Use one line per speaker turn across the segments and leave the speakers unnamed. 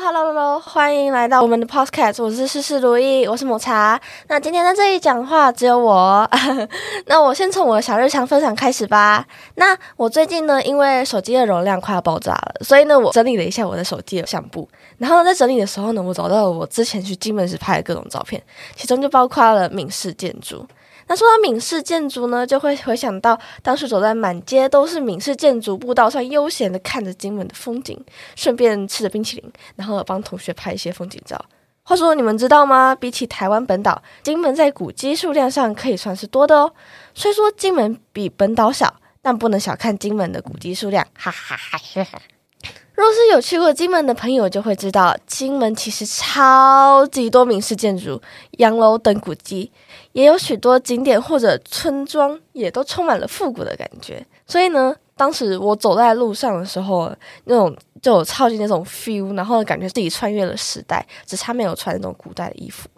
Hello，Hello，欢迎来到我们的 Podcast，我是事事如意，我是抹茶。那今天在这里讲话只有我，那我先从我的小日常分享开始吧。那我最近呢，因为手机的容量快要爆炸了，所以呢，我整理了一下我的手机的相簿。然后呢，在整理的时候呢，我找到了我之前去金门时拍的各种照片，其中就包括了闽式建筑。那说到闽式建筑呢，就会回想到当时走在满街都是闽式建筑步道上，悠闲的看着金门的风景，顺便吃着冰淇淋，然后帮同学拍一些风景照。话说你们知道吗？比起台湾本岛，金门在古迹数量上可以算是多的哦。虽说金门比本岛小，但不能小看金门的古迹数量，哈哈哈哈。若是有去过金门的朋友，就会知道金门其实超级多名式建筑、洋楼等古迹，也有许多景点或者村庄，也都充满了复古的感觉。所以呢，当时我走在路上的时候，那种就有超级那种 feel，然后感觉自己穿越了时代，只差没有穿那种古代的衣服。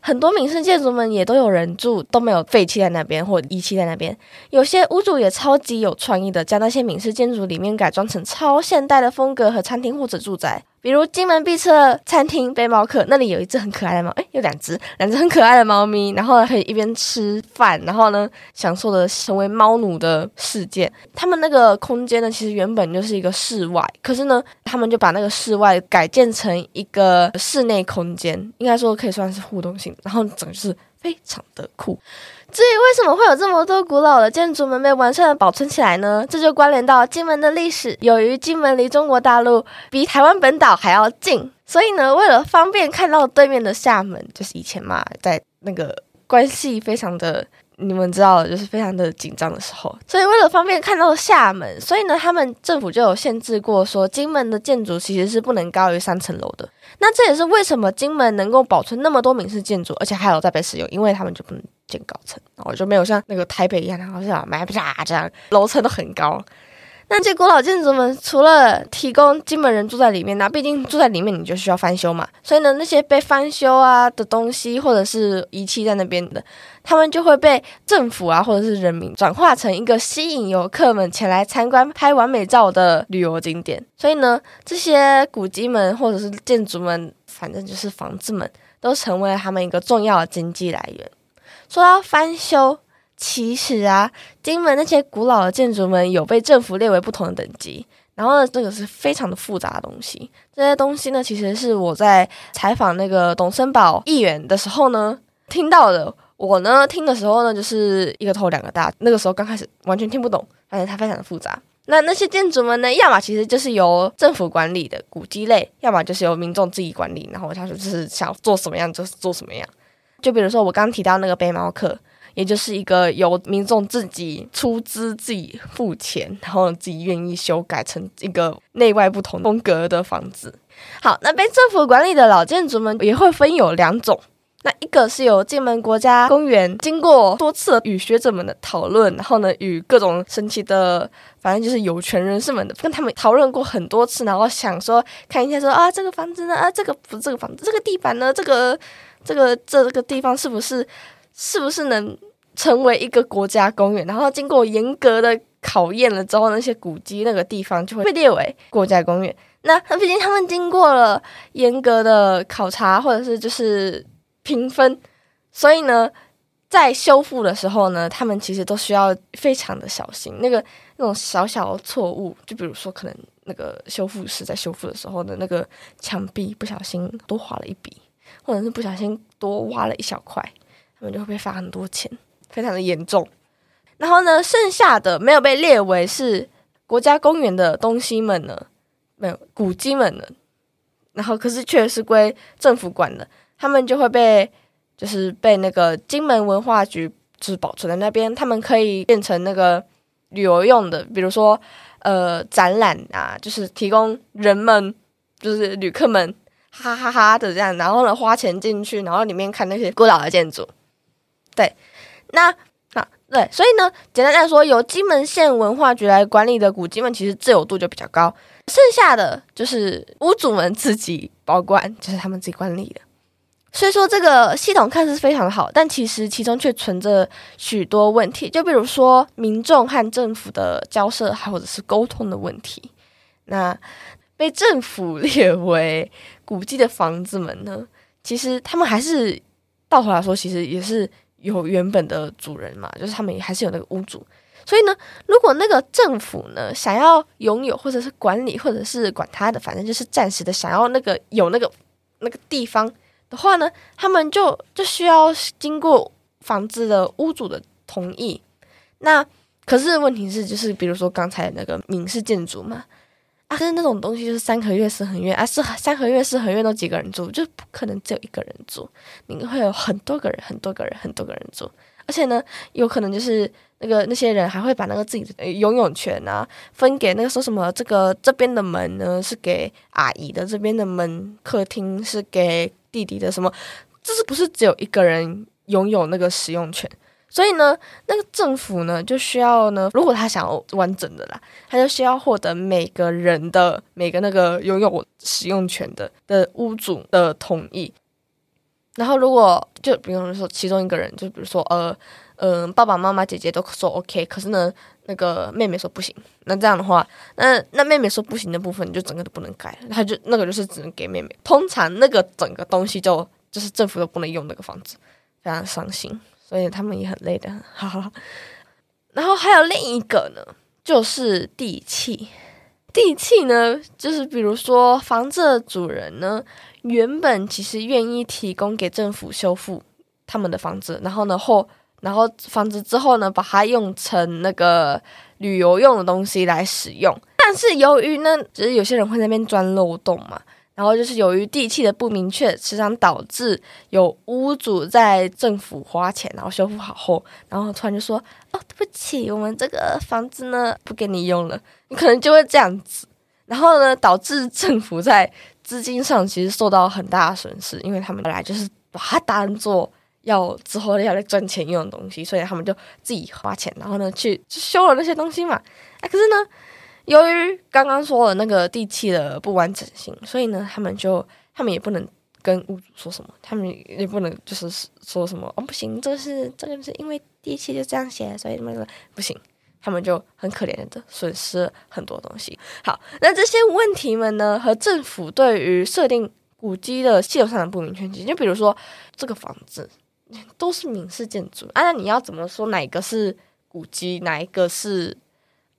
很多闽式建筑们也都有人住，都没有废弃在那边或遗弃在那边。有些屋主也超级有创意的，将那些闽式建筑里面改装成超现代的风格和餐厅或者住宅。比如金门必吃餐厅背猫客，那里有一只很可爱的猫，诶，有两只，两只很可爱的猫咪，然后呢可以一边吃饭，然后呢享受的成为猫奴的世界。他们那个空间呢，其实原本就是一个室外，可是呢，他们就把那个室外改建成一个室内空间，应该说可以算是互动性，然后整个是非常的酷。至于为什么会有这么多古老的建筑门被完善的保存起来呢？这就关联到金门的历史。由于金门离中国大陆比台湾本岛还要近，所以呢，为了方便看到对面的厦门，就是以前嘛，在那个关系非常的，你们知道，就是非常的紧张的时候，所以为了方便看到厦门，所以呢，他们政府就有限制过，说金门的建筑其实是不能高于三层楼的。那这也是为什么金门能够保存那么多闽式建筑，而且还有在被使用，因为他们就不能建高层，然后就没有像那个台北一样，然后像买不下这样楼层都很高。那这古老建筑们除了提供金门人住在里面，那毕竟住在里面你就需要翻修嘛，所以呢，那些被翻修啊的东西或者是遗弃在那边的，他们就会被政府啊或者是人民转化成一个吸引游客们前来参观拍完美照的旅游景点。所以呢，这些古迹们或者是建筑们，反正就是房子们，都成为了他们一个重要的经济来源。说到翻修。其实啊，金门那些古老的建筑们有被政府列为不同的等级，然后呢，这个是非常的复杂的东西。这些东西呢，其实是我在采访那个董森堡议员的时候呢听到的。我呢听的时候呢，就是一个头两个大。那个时候刚开始完全听不懂，而且它非常的复杂。那那些建筑们呢，要么其实就是由政府管理的古迹类，要么就是由民众自己管理。然后他说就是想做什么样就是做什么样。就比如说我刚提到那个背猫客。也就是一个由民众自己出资、自己付钱，然后自己愿意修改成一个内外不同风格的房子。好，那被政府管理的老建筑们也会分有两种。那一个是由金门国家公园经过多次与学者们的讨论，然后呢，与各种神奇的，反正就是有权人士们的，跟他们讨论过很多次，然后想说看一下说啊，这个房子呢，啊，这个不这个房子，这个地板呢，这个这个这个地方是不是是不是能。成为一个国家公园，然后经过严格的考验了之后，那些古迹那个地方就会被列为国家公园。那毕竟他们经过了严格的考察或者是就是评分，所以呢，在修复的时候呢，他们其实都需要非常的小心。那个那种小小的错误，就比如说可能那个修复师在修复的时候的那个墙壁不小心多划了一笔，或者是不小心多挖了一小块，他们就会被罚很多钱。非常的严重，然后呢，剩下的没有被列为是国家公园的东西们呢，没有古迹们呢，然后可是却是归政府管的，他们就会被就是被那个金门文化局就是保存在那边，他们可以变成那个旅游用的，比如说呃展览啊，就是提供人们就是旅客们哈哈哈哈的这样，然后呢花钱进去，然后里面看那些古老的建筑，对。那啊，对，所以呢，简单来说，由金门县文化局来管理的古迹们，其实自由度就比较高。剩下的就是屋主们自己保管，就是他们自己管理的。所以说，这个系统看似非常好，但其实其中却存着许多问题。就比如说，民众和政府的交涉，还或者是沟通的问题。那被政府列为古迹的房子们呢，其实他们还是到头来说，其实也是有原本的主人嘛，就是他们还是有那个屋主。所以呢，如果那个政府呢想要拥有或者是管理或者是管他的，反正就是暂时的想要那个有那个那个地方的话呢，他们就就需要经过房子的屋主的同意。那可是问题是，就是比如说刚才那个民事建筑嘛。啊，可是那种东西就是三合院、四合院啊，四三合院、四合院都几个人住，就不可能只有一个人住，你会有很多个人、很多个人、很多个人住，而且呢，有可能就是那个那些人还会把那个自己的游泳权啊分给那个说什么这个这边的门呢是给阿姨的，这边的门客厅是给弟弟的，什么，这是不是只有一个人拥有那个使用权？所以呢，那个政府呢就需要呢，如果他想要完整的啦，他就需要获得每个人的每个那个拥有使用权的的屋主的同意。然后如果就比如说其中一个人，就比如说呃嗯、爸爸妈妈姐姐都说 OK，可是呢那个妹妹说不行，那这样的话，那那妹妹说不行的部分，你就整个都不能改，他就那个就是只能给妹妹。通常那个整个东西就就是政府都不能用那个房子，非常伤心。所以他们也很累的，哈哈。然后还有另一个呢，就是地契。地契呢，就是比如说房子的主人呢，原本其实愿意提供给政府修复他们的房子，然后呢后，然后房子之后呢，把它用成那个旅游用的东西来使用。但是由于呢，只是有些人会在那边钻漏洞嘛。然后就是由于地契的不明确，时常导致有屋主在政府花钱，然后修复好后，然后突然就说：“哦，对不起，我们这个房子呢不给你用了。”你可能就会这样子，然后呢导致政府在资金上其实受到很大的损失，因为他们本来就是把它当做要之后要来赚钱用的东西，所以他们就自己花钱，然后呢去修了那些东西嘛。哎，可是呢。由于刚刚说了那个地契的不完整性，所以呢，他们就他们也不能跟屋主说什么，他们也不能就是说什么哦，不行，这是这个是因为地契就这样写，所以那个不行，他们就很可怜的损失很多东西。好，那这些问题们呢，和政府对于设定古迹的系统上的不明确性，就比如说这个房子都是民事建筑，啊，那你要怎么说哪一个是古迹，哪一个是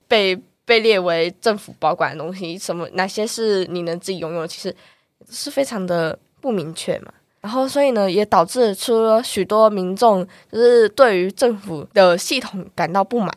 被？被列为政府保管的东西，什么哪些是你能自己拥有的，其实是非常的不明确嘛。然后，所以呢，也导致出了许多民众就是对于政府的系统感到不满。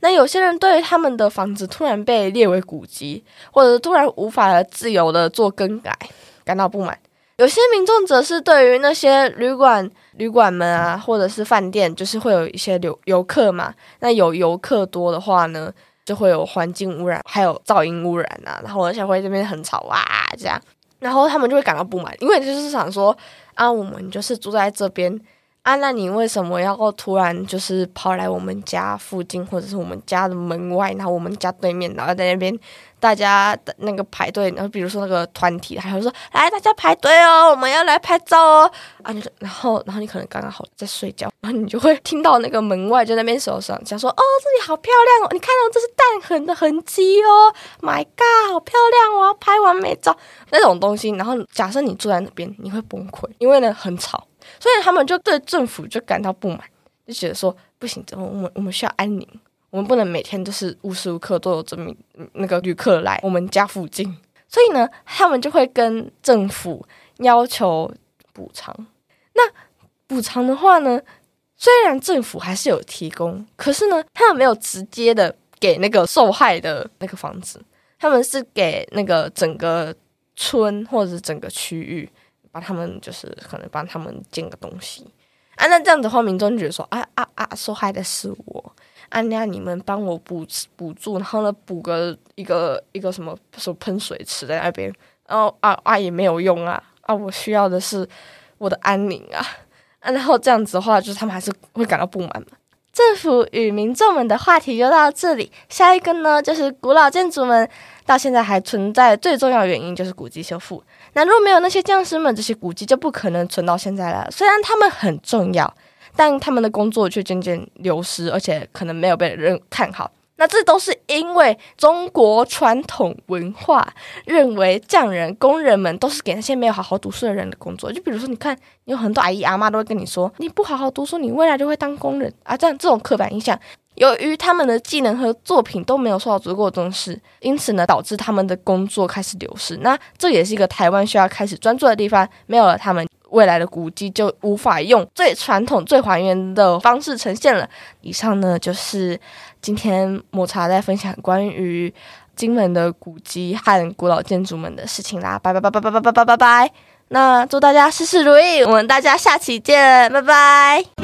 那有些人对于他们的房子突然被列为古迹，或者突然无法自由的做更改，感到不满。有些民众则是对于那些旅馆、旅馆们啊，或者是饭店，就是会有一些游游客嘛。那有游客多的话呢，就会有环境污染，还有噪音污染啊，然后而且会这边很吵啊，这样，然后他们就会感到不满，因为就是想说啊，我们就是住在这边啊，那你为什么要突然就是跑来我们家附近，或者是我们家的门外，然后我们家对面，然后在那边。大家的那个排队，然后比如说那个团体，还有说来大家排队哦，我们要来拍照哦啊！你然后然后你可能刚刚好在睡觉，然后你就会听到那个门外就在那边手上讲说哦，这里好漂亮哦，你看到这是弹痕的痕迹哦，My God，好漂亮，我要拍完美照那种东西。然后假设你住在那边，你会崩溃，因为呢很吵，所以他们就对政府就感到不满，就觉得说不行，我们我们需要安宁。我们不能每天都是无时无刻都有这么那个旅客来我们家附近，所以呢，他们就会跟政府要求补偿。那补偿的话呢，虽然政府还是有提供，可是呢，他们没有直接的给那个受害的那个房子，他们是给那个整个村或者整个区域，帮他们就是可能帮他们建个东西啊。那这样子的话，民众觉得说啊啊啊，受害的是我。啊那你们帮我补补助，然后呢，补个一个一个什么什么喷水池在那边，然后啊啊也没有用啊啊！我需要的是我的安宁啊啊！然后这样子的话，就是他们还是会感到不满嘛。政府与民众们的话题就到这里，下一个呢就是古老建筑们到现在还存在最重要原因就是古迹修复。那如果没有那些匠师们，这些古迹就不可能存到现在了。虽然他们很重要。但他们的工作却渐渐流失，而且可能没有被人看好。那这都是因为中国传统文化认为匠人、工人们都是给那些没有好好读书的人的工作。就比如说，你看，有很多阿姨阿妈都会跟你说，你不好好读书，你未来就会当工人啊。这样这种刻板印象，由于他们的技能和作品都没有受到足够的重视，因此呢，导致他们的工作开始流失。那这也是一个台湾需要开始专注的地方。没有了他们。未来的古迹就无法用最传统、最还原的方式呈现了。以上呢，就是今天抹茶在分享关于金门的古迹和古老建筑们的事情啦。拜拜拜拜拜拜拜拜拜拜！那祝大家事事如意，我们大家下期见，拜拜。